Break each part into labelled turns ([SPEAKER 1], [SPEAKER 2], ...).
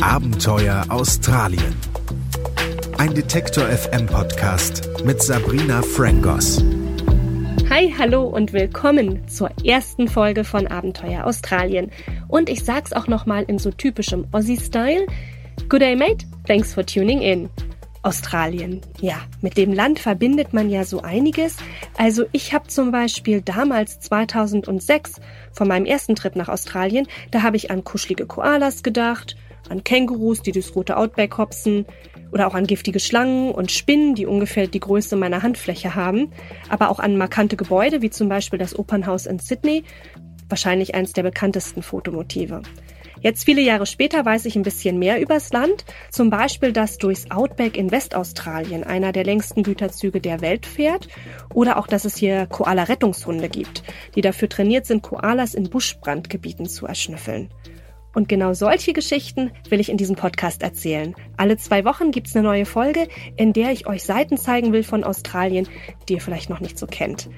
[SPEAKER 1] Abenteuer Australien. Ein Detektor FM Podcast mit Sabrina Frangos.
[SPEAKER 2] Hi, hallo und willkommen zur ersten Folge von Abenteuer Australien. Und ich sag's auch nochmal in so typischem Aussie-Style. Good day, mate. Thanks for tuning in. Australien. Ja, mit dem Land verbindet man ja so einiges. Also ich habe zum Beispiel damals 2006 von meinem ersten Trip nach Australien, da habe ich an kuschelige Koalas gedacht, an Kängurus, die durchs rote Outback hopsen oder auch an giftige Schlangen und Spinnen, die ungefähr die Größe meiner Handfläche haben, aber auch an markante Gebäude wie zum Beispiel das Opernhaus in Sydney, wahrscheinlich eines der bekanntesten Fotomotive. Jetzt viele Jahre später weiß ich ein bisschen mehr übers Land, zum Beispiel, dass durchs Outback in Westaustralien einer der längsten Güterzüge der Welt fährt oder auch, dass es hier Koala-Rettungshunde gibt, die dafür trainiert sind, Koalas in Buschbrandgebieten zu erschnüffeln. Und genau solche Geschichten will ich in diesem Podcast erzählen. Alle zwei Wochen gibt's eine neue Folge, in der ich euch Seiten zeigen will von Australien, die ihr vielleicht noch nicht so kennt.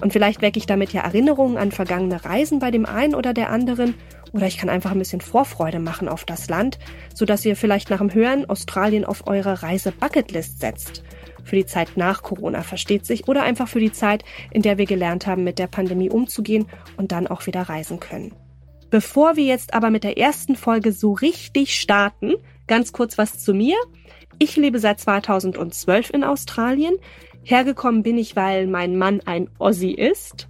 [SPEAKER 2] Und vielleicht wecke ich damit ja Erinnerungen an vergangene Reisen bei dem einen oder der anderen oder ich kann einfach ein bisschen Vorfreude machen auf das Land, sodass ihr vielleicht nach dem Hören Australien auf eure Reise-Bucketlist setzt. Für die Zeit nach Corona versteht sich oder einfach für die Zeit, in der wir gelernt haben, mit der Pandemie umzugehen und dann auch wieder reisen können. Bevor wir jetzt aber mit der ersten Folge so richtig starten, ganz kurz was zu mir. Ich lebe seit 2012 in Australien. Hergekommen bin ich, weil mein Mann ein Aussie ist.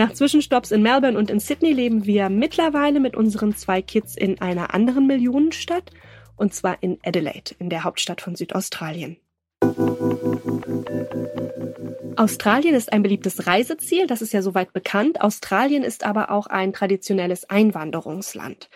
[SPEAKER 2] Nach Zwischenstopps in Melbourne und in Sydney leben wir mittlerweile mit unseren zwei Kids in einer anderen Millionenstadt, und zwar in Adelaide, in der Hauptstadt von Südaustralien. Australien ist ein beliebtes Reiseziel, das ist ja soweit bekannt. Australien ist aber auch ein traditionelles Einwanderungsland.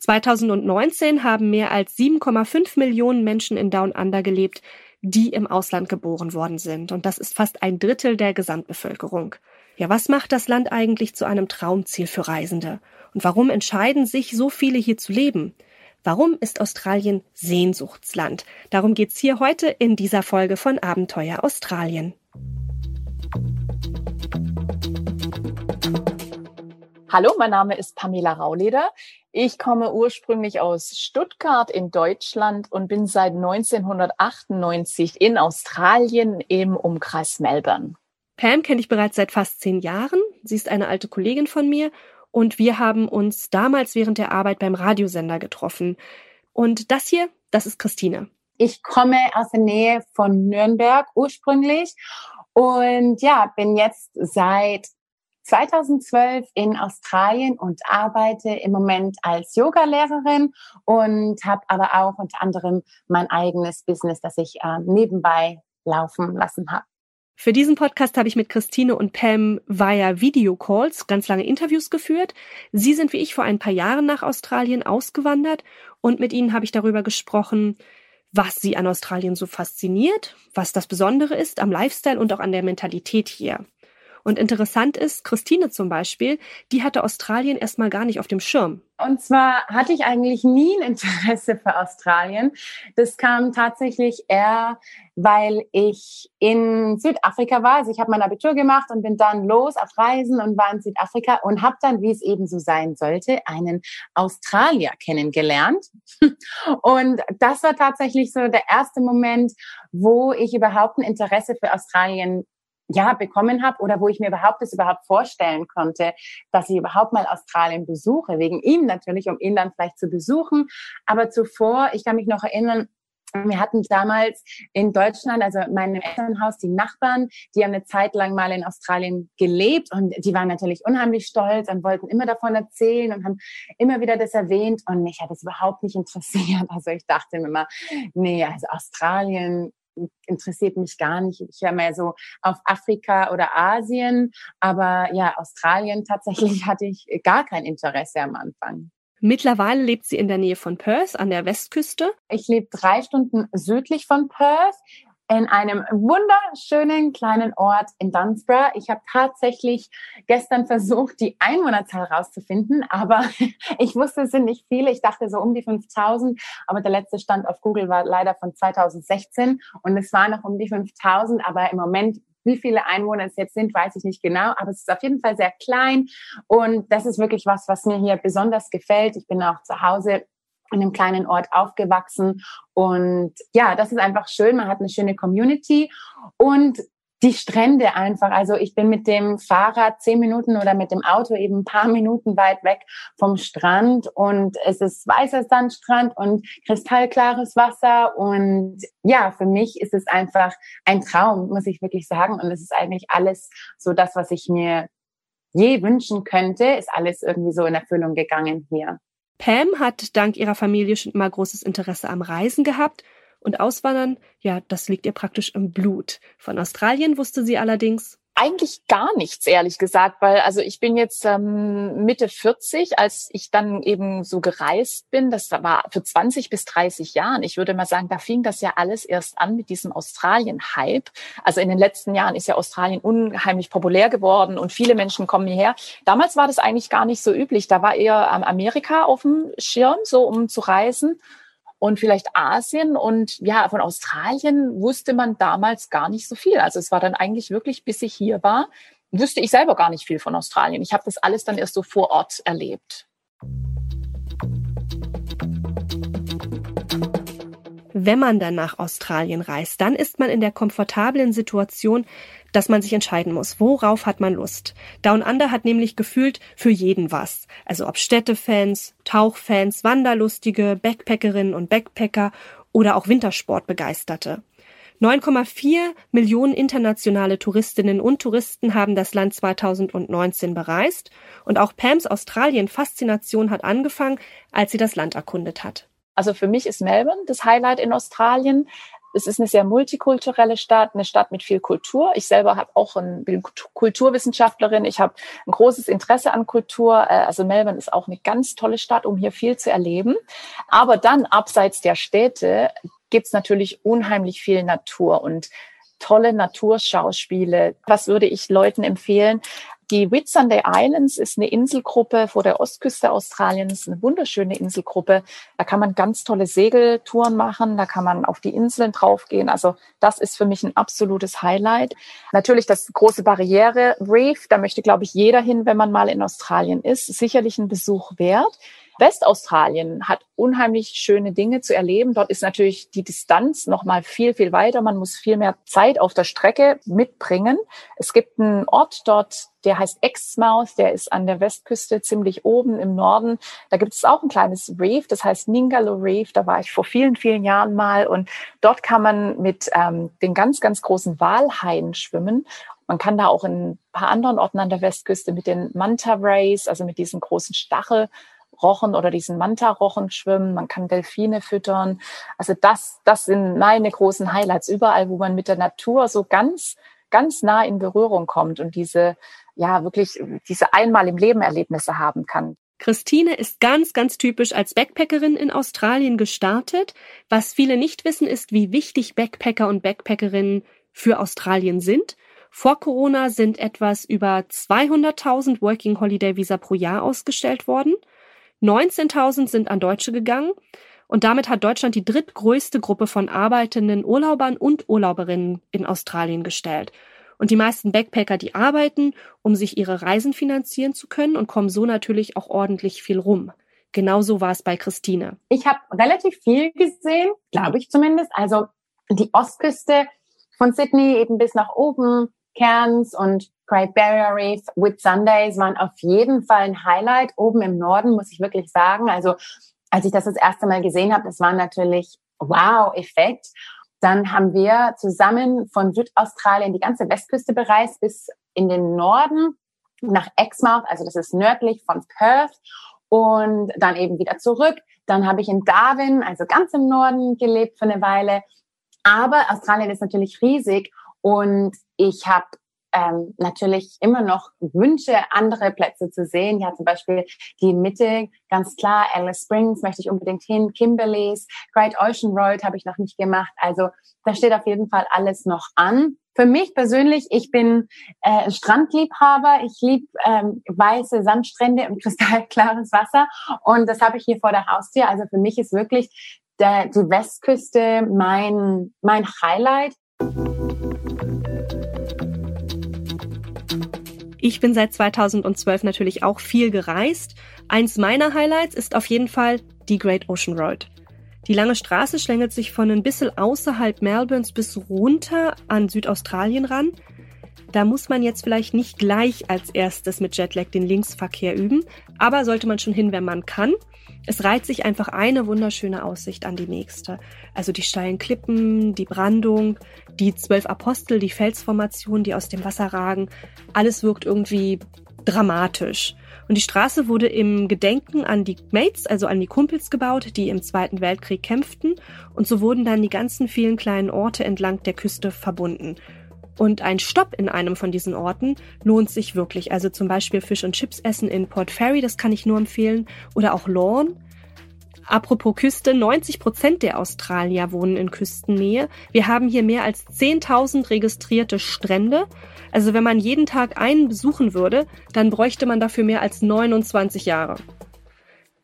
[SPEAKER 2] 2019 haben mehr als 7,5 Millionen Menschen in Down Under gelebt, die im Ausland geboren worden sind. Und das ist fast ein Drittel der Gesamtbevölkerung. Ja, was macht das Land eigentlich zu einem Traumziel für Reisende? Und warum entscheiden sich so viele hier zu leben? Warum ist Australien Sehnsuchtsland? Darum geht's hier heute in dieser Folge von Abenteuer Australien.
[SPEAKER 3] Hallo, mein Name ist Pamela Rauleder. Ich komme ursprünglich aus Stuttgart in Deutschland und bin seit 1998 in Australien im Umkreis Melbourne.
[SPEAKER 2] Pam kenne ich bereits seit fast zehn Jahren. Sie ist eine alte Kollegin von mir und wir haben uns damals während der Arbeit beim Radiosender getroffen. Und das hier, das ist Christine.
[SPEAKER 4] Ich komme aus der Nähe von Nürnberg ursprünglich und ja, bin jetzt seit 2012 in Australien und arbeite im Moment als Yogalehrerin und habe aber auch unter anderem mein eigenes Business, das ich äh, nebenbei laufen lassen habe.
[SPEAKER 2] Für diesen Podcast habe ich mit Christine und Pam via Videocalls ganz lange Interviews geführt. Sie sind wie ich vor ein paar Jahren nach Australien ausgewandert und mit ihnen habe ich darüber gesprochen, was sie an Australien so fasziniert, was das Besondere ist am Lifestyle und auch an der Mentalität hier. Und interessant ist, Christine zum Beispiel, die hatte Australien erstmal gar nicht auf dem Schirm.
[SPEAKER 4] Und zwar hatte ich eigentlich nie ein Interesse für Australien. Das kam tatsächlich eher, weil ich in Südafrika war. Also ich habe mein Abitur gemacht und bin dann los auf Reisen und war in Südafrika und habe dann, wie es eben so sein sollte, einen Australier kennengelernt. Und das war tatsächlich so der erste Moment, wo ich überhaupt ein Interesse für Australien ja, bekommen habe oder wo ich mir überhaupt das überhaupt vorstellen konnte, dass ich überhaupt mal Australien besuche, wegen ihm natürlich, um ihn dann vielleicht zu besuchen. Aber zuvor, ich kann mich noch erinnern, wir hatten damals in Deutschland, also meinem Elternhaus, die Nachbarn, die haben eine Zeit lang mal in Australien gelebt und die waren natürlich unheimlich stolz und wollten immer davon erzählen und haben immer wieder das erwähnt und mich hat es überhaupt nicht interessiert. Also ich dachte mir immer, nee, also Australien, interessiert mich gar nicht. Ich höre mehr so auf Afrika oder Asien, aber ja, Australien tatsächlich hatte ich gar kein Interesse am Anfang.
[SPEAKER 2] Mittlerweile lebt sie in der Nähe von Perth an der Westküste.
[SPEAKER 4] Ich lebe drei Stunden südlich von Perth in einem wunderschönen kleinen Ort in Dunsborough. Ich habe tatsächlich gestern versucht, die Einwohnerzahl rauszufinden, aber ich wusste, es sind nicht viele. Ich dachte so um die 5000, aber der letzte Stand auf Google war leider von 2016 und es waren noch um die 5000, aber im Moment wie viele Einwohner es jetzt sind, weiß ich nicht genau, aber es ist auf jeden Fall sehr klein und das ist wirklich was, was mir hier besonders gefällt. Ich bin auch zu Hause in einem kleinen Ort aufgewachsen. Und ja, das ist einfach schön. Man hat eine schöne Community und die Strände einfach. Also ich bin mit dem Fahrrad zehn Minuten oder mit dem Auto eben ein paar Minuten weit weg vom Strand und es ist weißer Sandstrand und kristallklares Wasser und ja, für mich ist es einfach ein Traum, muss ich wirklich sagen. Und es ist eigentlich alles so das, was ich mir je wünschen könnte, ist alles irgendwie so in Erfüllung gegangen hier.
[SPEAKER 2] Pam hat dank ihrer Familie schon immer großes Interesse am Reisen gehabt und Auswandern, ja, das liegt ihr praktisch im Blut. Von Australien wusste sie allerdings,
[SPEAKER 3] eigentlich gar nichts, ehrlich gesagt, weil also ich bin jetzt ähm, Mitte 40, als ich dann eben so gereist bin, das war für 20 bis 30 Jahren. Ich würde mal sagen, da fing das ja alles erst an mit diesem Australien-Hype. Also in den letzten Jahren ist ja Australien unheimlich populär geworden und viele Menschen kommen hierher. Damals war das eigentlich gar nicht so üblich. Da war eher ähm, Amerika auf dem Schirm, so um zu reisen und vielleicht Asien und ja, von Australien wusste man damals gar nicht so viel. Also es war dann eigentlich wirklich, bis ich hier war, wusste ich selber gar nicht viel von Australien. Ich habe das alles dann erst so vor Ort erlebt.
[SPEAKER 2] Wenn man dann nach Australien reist, dann ist man in der komfortablen Situation, dass man sich entscheiden muss, worauf hat man Lust. Down Under hat nämlich gefühlt für jeden was. Also ob Städtefans, Tauchfans, Wanderlustige, Backpackerinnen und Backpacker oder auch Wintersportbegeisterte. 9,4 Millionen internationale Touristinnen und Touristen haben das Land 2019 bereist und auch Pams Australien-Faszination hat angefangen, als sie das Land erkundet hat.
[SPEAKER 3] Also für mich ist Melbourne das Highlight in Australien. Es ist eine sehr multikulturelle Stadt, eine Stadt mit viel Kultur. Ich selber habe auch ein, bin Kulturwissenschaftlerin. Ich habe ein großes Interesse an Kultur. Äh, also Melbourne ist auch eine ganz tolle Stadt, um hier viel zu erleben. Aber dann abseits der Städte gibt's natürlich unheimlich viel Natur und tolle Naturschauspiele. Was würde ich Leuten empfehlen? Die Whitsunday Islands ist eine Inselgruppe vor der Ostküste Australiens, eine wunderschöne Inselgruppe. Da kann man ganz tolle Segeltouren machen, da kann man auf die Inseln draufgehen. Also das ist für mich ein absolutes Highlight. Natürlich das große Barriere Reef, da möchte, glaube ich, jeder hin, wenn man mal in Australien ist. Sicherlich ein Besuch wert. Westaustralien hat unheimlich schöne Dinge zu erleben. Dort ist natürlich die Distanz noch mal viel, viel weiter. Man muss viel mehr Zeit auf der Strecke mitbringen. Es gibt einen Ort dort, der heißt Exmouth, der ist an der Westküste ziemlich oben im Norden. Da gibt es auch ein kleines Reef, das heißt Ningalo Reef. Da war ich vor vielen, vielen Jahren mal und dort kann man mit ähm, den ganz, ganz großen Walhaien schwimmen. Man kann da auch in ein paar anderen Orten an der Westküste mit den Manta Rays, also mit diesen großen Stachel Rochen oder diesen Manta-Rochen schwimmen, man kann Delfine füttern. Also das, das sind meine großen Highlights. Überall, wo man mit der Natur so ganz, ganz nah in Berührung kommt und diese, ja, wirklich diese einmal im Leben Erlebnisse haben kann.
[SPEAKER 2] Christine ist ganz, ganz typisch als Backpackerin in Australien gestartet. Was viele nicht wissen, ist, wie wichtig Backpacker und Backpackerinnen für Australien sind. Vor Corona sind etwas über 200.000 Working Holiday Visa pro Jahr ausgestellt worden. 19.000 sind an Deutsche gegangen und damit hat Deutschland die drittgrößte Gruppe von arbeitenden Urlaubern und Urlauberinnen in Australien gestellt. Und die meisten Backpacker, die arbeiten, um sich ihre Reisen finanzieren zu können und kommen so natürlich auch ordentlich viel rum. Genauso war es bei Christine.
[SPEAKER 4] Ich habe relativ viel gesehen, glaube ich zumindest. Also die Ostküste von Sydney eben bis nach oben, Cairns und Great Barrier Reef, Whit Sundays waren auf jeden Fall ein Highlight oben im Norden, muss ich wirklich sagen. Also als ich das das erste Mal gesehen habe, das war natürlich Wow-Effekt. Dann haben wir zusammen von Südaustralien die ganze Westküste bereist bis in den Norden nach Exmouth, also das ist nördlich von Perth und dann eben wieder zurück. Dann habe ich in Darwin, also ganz im Norden gelebt für eine Weile. Aber Australien ist natürlich riesig und ich habe ähm, natürlich immer noch wünsche, andere Plätze zu sehen. Ja, zum Beispiel die Mitte, ganz klar, Alice Springs möchte ich unbedingt hin, Kimberleys, Great Ocean Road habe ich noch nicht gemacht. Also da steht auf jeden Fall alles noch an. Für mich persönlich, ich bin äh, Strandliebhaber. Ich liebe ähm, weiße Sandstrände und kristallklares Wasser. Und das habe ich hier vor der Haustür. Also für mich ist wirklich der, die Westküste mein, mein Highlight.
[SPEAKER 2] Ich bin seit 2012 natürlich auch viel gereist. Eins meiner Highlights ist auf jeden Fall die Great Ocean Road. Die lange Straße schlängelt sich von ein bisschen außerhalb Melbournes bis runter an Südaustralien ran. Da muss man jetzt vielleicht nicht gleich als erstes mit Jetlag den Linksverkehr üben, aber sollte man schon hin, wenn man kann. Es reiht sich einfach eine wunderschöne Aussicht an die nächste. Also die steilen Klippen, die Brandung, die zwölf Apostel, die Felsformation, die aus dem Wasser ragen. Alles wirkt irgendwie dramatisch. Und die Straße wurde im Gedenken an die Mates, also an die Kumpels gebaut, die im Zweiten Weltkrieg kämpften. Und so wurden dann die ganzen vielen kleinen Orte entlang der Küste verbunden. Und ein Stopp in einem von diesen Orten lohnt sich wirklich. Also zum Beispiel Fisch und Chips essen in Port Fairy, das kann ich nur empfehlen. Oder auch Lorne. Apropos Küste, 90 Prozent der Australier wohnen in Küstennähe. Wir haben hier mehr als 10.000 registrierte Strände. Also wenn man jeden Tag einen besuchen würde, dann bräuchte man dafür mehr als 29 Jahre.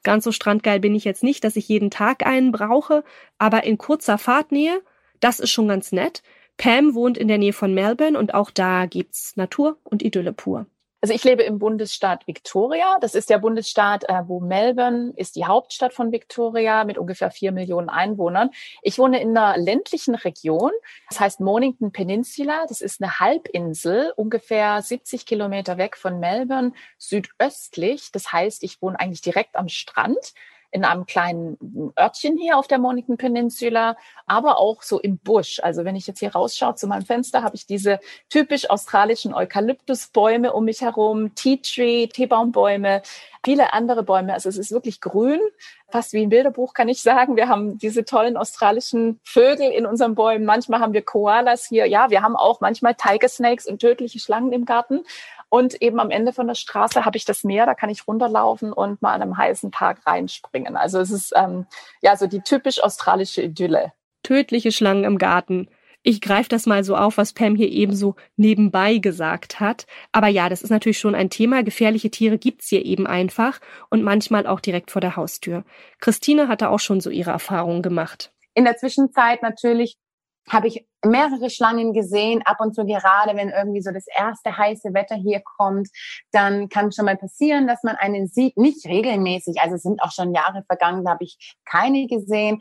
[SPEAKER 2] Ganz so strandgeil bin ich jetzt nicht, dass ich jeden Tag einen brauche, aber in kurzer Fahrtnähe, das ist schon ganz nett. Pam wohnt in der Nähe von Melbourne und auch da gibt's Natur und Idylle pur.
[SPEAKER 3] Also ich lebe im Bundesstaat Victoria. Das ist der Bundesstaat, äh, wo Melbourne ist die Hauptstadt von Victoria mit ungefähr vier Millionen Einwohnern. Ich wohne in einer ländlichen Region. Das heißt Mornington Peninsula. Das ist eine Halbinsel, ungefähr 70 Kilometer weg von Melbourne, südöstlich. Das heißt, ich wohne eigentlich direkt am Strand in einem kleinen Örtchen hier auf der Mornington Peninsula, aber auch so im Busch. Also wenn ich jetzt hier rausschaue zu meinem Fenster, habe ich diese typisch australischen Eukalyptusbäume um mich herum, Tea Tree, Teebaumbäume, viele andere Bäume. Also es ist wirklich grün, fast wie ein Bilderbuch kann ich sagen. Wir haben diese tollen australischen Vögel in unseren Bäumen. Manchmal haben wir Koalas hier. Ja, wir haben auch manchmal Tiger Snakes und tödliche Schlangen im Garten. Und eben am Ende von der Straße habe ich das Meer, da kann ich runterlaufen und mal an einem heißen Tag reinspringen. Also es ist ähm, ja so die typisch australische Idylle.
[SPEAKER 2] Tödliche Schlangen im Garten. Ich greife das mal so auf, was Pam hier eben so nebenbei gesagt hat. Aber ja, das ist natürlich schon ein Thema. Gefährliche Tiere gibt's hier eben einfach und manchmal auch direkt vor der Haustür. Christine hatte auch schon so ihre Erfahrungen gemacht.
[SPEAKER 4] In der Zwischenzeit natürlich habe ich mehrere Schlangen gesehen, ab und zu gerade, wenn irgendwie so das erste heiße Wetter hier kommt, dann kann schon mal passieren, dass man einen sieht, nicht regelmäßig, also es sind auch schon Jahre vergangen, da habe ich keine gesehen.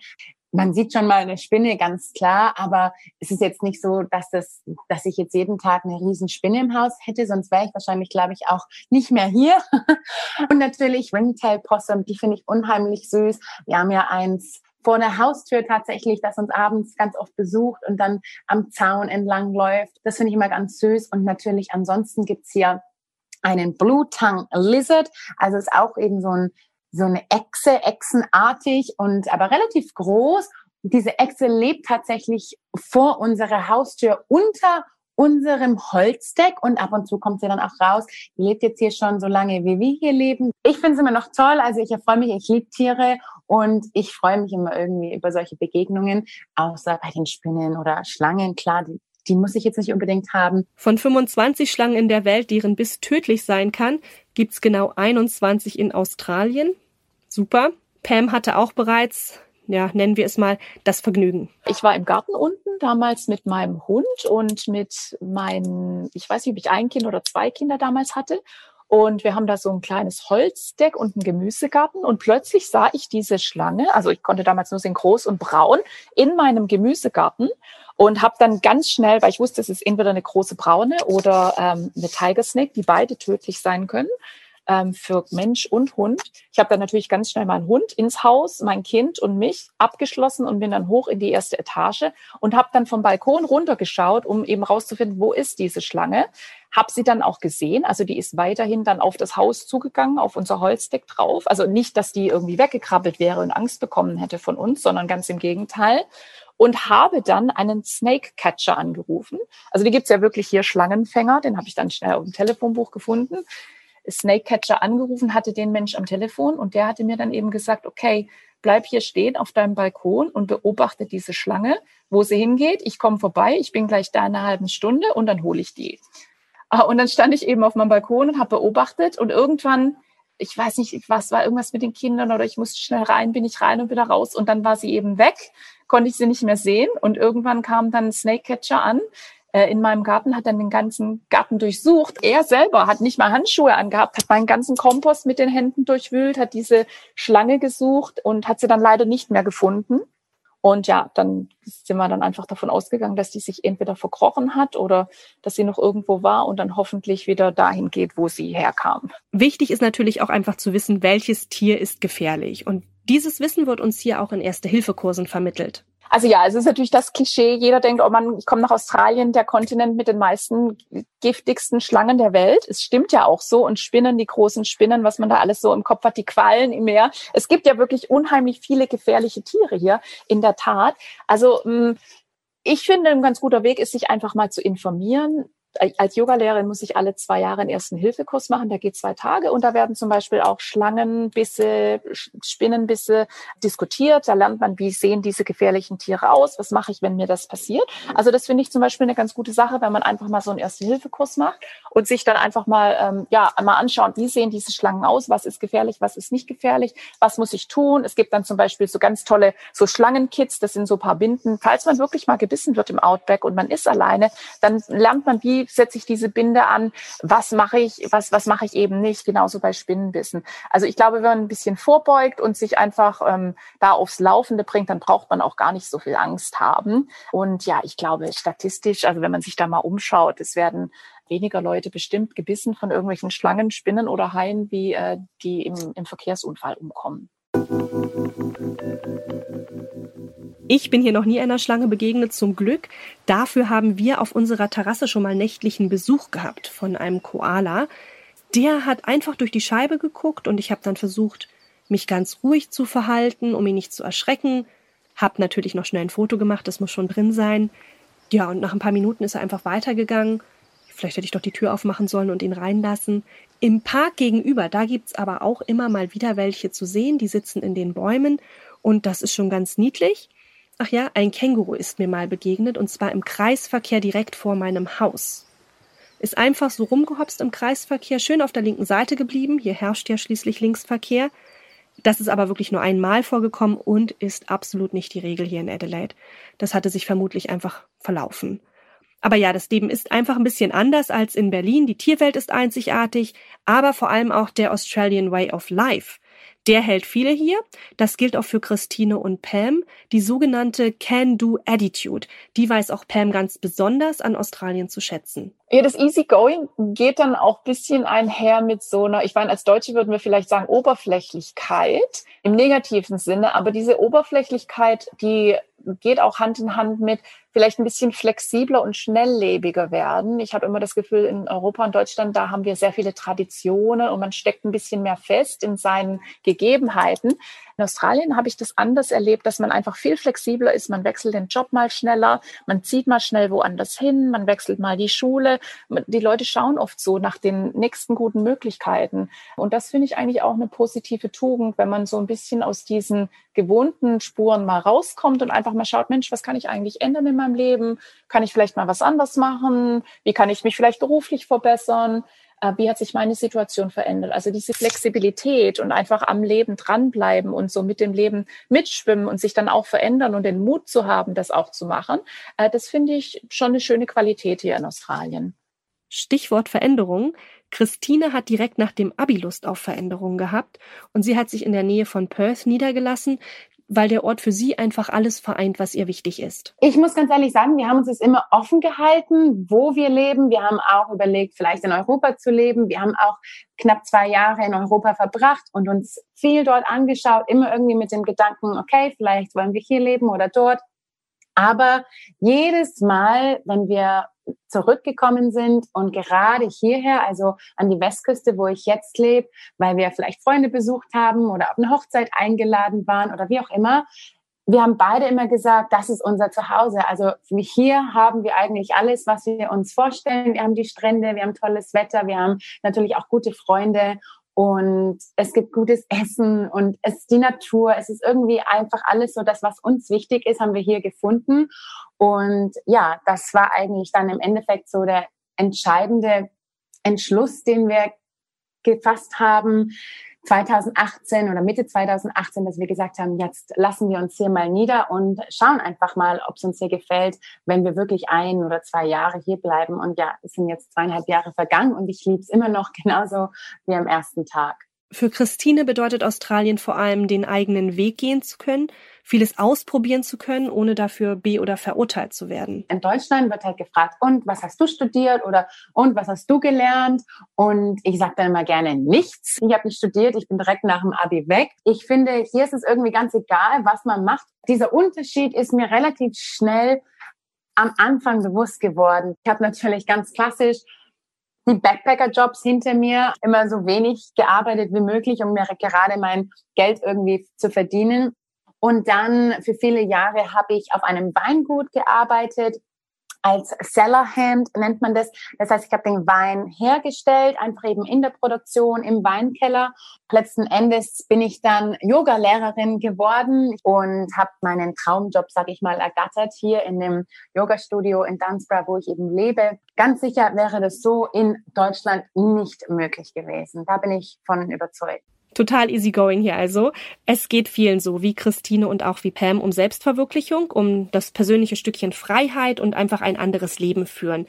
[SPEAKER 4] Man sieht schon mal eine Spinne, ganz klar, aber es ist jetzt nicht so, dass das, dass ich jetzt jeden Tag eine riesen Spinne im Haus hätte, sonst wäre ich wahrscheinlich, glaube ich, auch nicht mehr hier. und natürlich Ringtail Possum, die finde ich unheimlich süß. Wir haben ja eins vor der Haustür tatsächlich, das uns abends ganz oft besucht und dann am Zaun entlang läuft. Das finde ich immer ganz süß. Und natürlich ansonsten gibt's hier einen Blue Tongue Lizard. Also ist auch eben so, ein, so eine Echse, echsenartig und aber relativ groß. diese Echse lebt tatsächlich vor unserer Haustür unter unserem Holzdeck und ab und zu kommt sie dann auch raus. Die lebt jetzt hier schon so lange, wie wir hier leben. Ich finde es immer noch toll. Also ich freue mich, ich liebe Tiere und ich freue mich immer irgendwie über solche Begegnungen, außer bei den Spinnen oder Schlangen. Klar, die, die muss ich jetzt nicht unbedingt haben.
[SPEAKER 2] Von 25 Schlangen in der Welt, deren Biss tödlich sein kann, gibt's genau 21 in Australien. Super. Pam hatte auch bereits ja, nennen wir es mal, das Vergnügen.
[SPEAKER 3] Ich war im Garten unten damals mit meinem Hund und mit meinen, ich weiß nicht, ob ich ein Kind oder zwei Kinder damals hatte. Und wir haben da so ein kleines Holzdeck und einen Gemüsegarten. Und plötzlich sah ich diese Schlange, also ich konnte damals nur sehen, groß und braun, in meinem Gemüsegarten und habe dann ganz schnell, weil ich wusste, es ist entweder eine große braune oder ähm, eine Tiger Snake, die beide tödlich sein können, ähm, für Mensch und Hund. Ich habe dann natürlich ganz schnell meinen Hund ins Haus, mein Kind und mich abgeschlossen und bin dann hoch in die erste Etage und habe dann vom Balkon runtergeschaut, um eben rauszufinden, wo ist diese Schlange. Hab sie dann auch gesehen. Also die ist weiterhin dann auf das Haus zugegangen, auf unser Holzdeck drauf. Also nicht, dass die irgendwie weggekrabbelt wäre und Angst bekommen hätte von uns, sondern ganz im Gegenteil. und habe dann einen Snake Catcher angerufen. Also die gibt's ja wirklich hier Schlangenfänger, den habe ich dann schnell auf dem Telefonbuch gefunden. Snake Catcher angerufen, hatte den Mensch am Telefon und der hatte mir dann eben gesagt, okay, bleib hier stehen auf deinem Balkon und beobachte diese Schlange, wo sie hingeht. Ich komme vorbei, ich bin gleich da in einer halben Stunde und dann hole ich die. Ah, und dann stand ich eben auf meinem Balkon und habe beobachtet und irgendwann, ich weiß nicht, was war irgendwas mit den Kindern oder ich musste schnell rein, bin ich rein und wieder raus und dann war sie eben weg, konnte ich sie nicht mehr sehen und irgendwann kam dann ein Snake Catcher an in meinem Garten, hat dann den ganzen Garten durchsucht. Er selber hat nicht mal Handschuhe angehabt, hat meinen ganzen Kompost mit den Händen durchwühlt, hat diese Schlange gesucht und hat sie dann leider nicht mehr gefunden. Und ja, dann sind wir dann einfach davon ausgegangen, dass die sich entweder verkrochen hat oder dass sie noch irgendwo war und dann hoffentlich wieder dahin geht, wo sie herkam.
[SPEAKER 2] Wichtig ist natürlich auch einfach zu wissen, welches Tier ist gefährlich. Und dieses Wissen wird uns hier auch in Erste-Hilfe-Kursen vermittelt.
[SPEAKER 3] Also ja, es ist natürlich das Klischee. Jeder denkt, oh man, ich komme nach Australien, der Kontinent mit den meisten giftigsten Schlangen der Welt. Es stimmt ja auch so. Und Spinnen, die großen Spinnen, was man da alles so im Kopf hat, die Quallen im Meer. Es gibt ja wirklich unheimlich viele gefährliche Tiere hier, in der Tat. Also mm, ich finde, ein ganz guter Weg ist, sich einfach mal zu informieren als Yogalehrerin muss ich alle zwei Jahre einen ersten Hilfekurs machen. Der geht zwei Tage und da werden zum Beispiel auch Schlangenbisse, Spinnenbisse diskutiert. Da lernt man, wie sehen diese gefährlichen Tiere aus? Was mache ich, wenn mir das passiert? Also das finde ich zum Beispiel eine ganz gute Sache, wenn man einfach mal so einen ersten Hilfekurs macht und sich dann einfach mal, ähm, ja, mal anschaut, wie sehen diese Schlangen aus? Was ist gefährlich? Was ist nicht gefährlich? Was muss ich tun? Es gibt dann zum Beispiel so ganz tolle, so Schlangenkits. Das sind so ein paar Binden. Falls man wirklich mal gebissen wird im Outback und man ist alleine, dann lernt man, wie setze ich diese Binde an, was mache ich, was, was mache ich eben nicht, genauso bei Spinnenbissen. Also ich glaube, wenn man ein bisschen vorbeugt und sich einfach ähm, da aufs Laufende bringt, dann braucht man auch gar nicht so viel Angst haben. Und ja, ich glaube, statistisch, also wenn man sich da mal umschaut, es werden weniger Leute bestimmt gebissen von irgendwelchen Schlangen, Spinnen oder Haien, wie äh, die im, im Verkehrsunfall umkommen.
[SPEAKER 2] Ich bin hier noch nie einer Schlange begegnet, zum Glück. Dafür haben wir auf unserer Terrasse schon mal nächtlichen Besuch gehabt von einem Koala. Der hat einfach durch die Scheibe geguckt und ich habe dann versucht, mich ganz ruhig zu verhalten, um ihn nicht zu erschrecken. Hab natürlich noch schnell ein Foto gemacht, das muss schon drin sein. Ja, und nach ein paar Minuten ist er einfach weitergegangen. Vielleicht hätte ich doch die Tür aufmachen sollen und ihn reinlassen. Im Park gegenüber, da gibt's aber auch immer mal wieder welche zu sehen, die sitzen in den Bäumen und das ist schon ganz niedlich. Ach ja, ein Känguru ist mir mal begegnet und zwar im Kreisverkehr direkt vor meinem Haus. Ist einfach so rumgehopst im Kreisverkehr, schön auf der linken Seite geblieben. Hier herrscht ja schließlich Linksverkehr. Das ist aber wirklich nur einmal vorgekommen und ist absolut nicht die Regel hier in Adelaide. Das hatte sich vermutlich einfach verlaufen. Aber ja, das Leben ist einfach ein bisschen anders als in Berlin. Die Tierwelt ist einzigartig, aber vor allem auch der Australian Way of Life. Der hält viele hier. Das gilt auch für Christine und Pam. Die sogenannte Can-Do-Attitude. Die weiß auch Pam ganz besonders an Australien zu schätzen.
[SPEAKER 3] Ja, das Easygoing geht dann auch bisschen einher mit so einer, ich meine, als Deutsche würden wir vielleicht sagen Oberflächlichkeit im negativen Sinne, aber diese Oberflächlichkeit, die geht auch Hand in Hand mit vielleicht ein bisschen flexibler und schnelllebiger werden. Ich habe immer das Gefühl, in Europa und Deutschland, da haben wir sehr viele Traditionen und man steckt ein bisschen mehr fest in seinen Gegebenheiten. In Australien habe ich das anders erlebt, dass man einfach viel flexibler ist. Man wechselt den Job mal schneller, man zieht mal schnell woanders hin, man wechselt mal die Schule. Die Leute schauen oft so nach den nächsten guten Möglichkeiten. Und das finde ich eigentlich auch eine positive Tugend, wenn man so ein bisschen aus diesen gewohnten Spuren mal rauskommt und einfach mal schaut, Mensch, was kann ich eigentlich ändern in meinem Leben? Kann ich vielleicht mal was anders machen? Wie kann ich mich vielleicht beruflich verbessern? Äh, wie hat sich meine Situation verändert? Also diese Flexibilität und einfach am Leben dranbleiben und so mit dem Leben mitschwimmen und sich dann auch verändern und den Mut zu haben, das auch zu machen, äh, das finde ich schon eine schöne Qualität hier in Australien.
[SPEAKER 2] Stichwort Veränderung. Christine hat direkt nach dem Abi Lust auf Veränderungen gehabt und sie hat sich in der Nähe von Perth niedergelassen weil der Ort für sie einfach alles vereint, was ihr wichtig ist?
[SPEAKER 4] Ich muss ganz ehrlich sagen, wir haben uns das immer offen gehalten, wo wir leben. Wir haben auch überlegt, vielleicht in Europa zu leben. Wir haben auch knapp zwei Jahre in Europa verbracht und uns viel dort angeschaut, immer irgendwie mit dem Gedanken, okay, vielleicht wollen wir hier leben oder dort. Aber jedes Mal, wenn wir zurückgekommen sind und gerade hierher, also an die Westküste, wo ich jetzt lebe, weil wir vielleicht Freunde besucht haben oder auf eine Hochzeit eingeladen waren oder wie auch immer, wir haben beide immer gesagt, das ist unser Zuhause. Also hier haben wir eigentlich alles, was wir uns vorstellen. Wir haben die Strände, wir haben tolles Wetter, wir haben natürlich auch gute Freunde und es gibt gutes Essen und es ist die Natur. Es ist irgendwie einfach alles so, das, was uns wichtig ist, haben wir hier gefunden. Und ja, das war eigentlich dann im Endeffekt so der entscheidende Entschluss, den wir gefasst haben, 2018 oder Mitte 2018, dass wir gesagt haben, jetzt lassen wir uns hier mal nieder und schauen einfach mal, ob es uns hier gefällt, wenn wir wirklich ein oder zwei Jahre hier bleiben. Und ja, es sind jetzt zweieinhalb Jahre vergangen und ich liebe es immer noch genauso wie am ersten Tag.
[SPEAKER 2] Für Christine bedeutet Australien vor allem, den eigenen Weg gehen zu können, vieles ausprobieren zu können, ohne dafür be- oder verurteilt zu werden.
[SPEAKER 4] In Deutschland wird halt gefragt, und was hast du studiert oder und was hast du gelernt? Und ich sage dann immer gerne nichts. Ich habe nicht studiert, ich bin direkt nach dem Abi weg. Ich finde, hier ist es irgendwie ganz egal, was man macht. Dieser Unterschied ist mir relativ schnell am Anfang bewusst geworden. Ich habe natürlich ganz klassisch die Backpacker-Jobs hinter mir, immer so wenig gearbeitet wie möglich, um mir gerade mein Geld irgendwie zu verdienen. Und dann für viele Jahre habe ich auf einem Weingut gearbeitet, als Sellerhand nennt man das. Das heißt, ich habe den Wein hergestellt, einfach eben in der Produktion, im Weinkeller. Letzten Endes bin ich dann Yoga-Lehrerin geworden und habe meinen Traumjob, sage ich mal, ergattert hier in dem Yoga-Studio in Dunsborough, wo ich eben lebe. Ganz sicher wäre das so in Deutschland nicht möglich gewesen. Da bin ich von überzeugt.
[SPEAKER 2] Total easygoing hier also. Es geht vielen so, wie Christine und auch wie Pam, um Selbstverwirklichung, um das persönliche Stückchen Freiheit und einfach ein anderes Leben führen.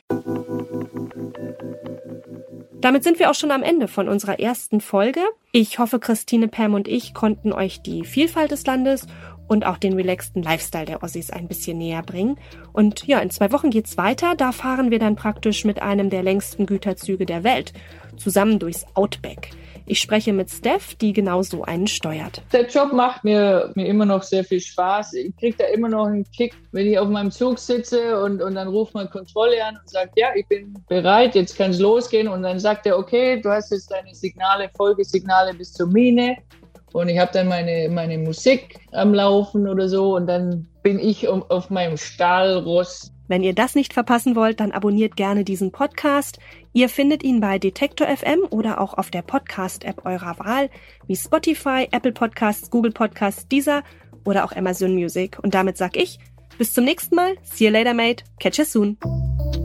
[SPEAKER 2] Damit sind wir auch schon am Ende von unserer ersten Folge. Ich hoffe, Christine, Pam und ich konnten euch die Vielfalt des Landes und auch den relaxten Lifestyle der Ossis ein bisschen näher bringen. Und ja, in zwei Wochen geht's weiter. Da fahren wir dann praktisch mit einem der längsten Güterzüge der Welt zusammen durchs Outback. Ich spreche mit Steph, die genau so einen steuert.
[SPEAKER 5] Der Job macht mir, mir immer noch sehr viel Spaß. Ich kriege da immer noch einen Kick, wenn ich auf meinem Zug sitze und, und dann ruft man Kontrolle an und sagt, ja, ich bin bereit, jetzt kann es losgehen. Und dann sagt er, okay, du hast jetzt deine Signale, Folgesignale bis zur Mine. Und ich habe dann meine, meine Musik am Laufen oder so und dann bin ich auf meinem Stahlross
[SPEAKER 2] wenn ihr das nicht verpassen wollt, dann abonniert gerne diesen Podcast. Ihr findet ihn bei Detektor FM oder auch auf der Podcast-App eurer Wahl, wie Spotify, Apple Podcasts, Google Podcasts, Deezer oder auch Amazon Music. Und damit sag ich, bis zum nächsten Mal. See you later, mate. Catch you soon.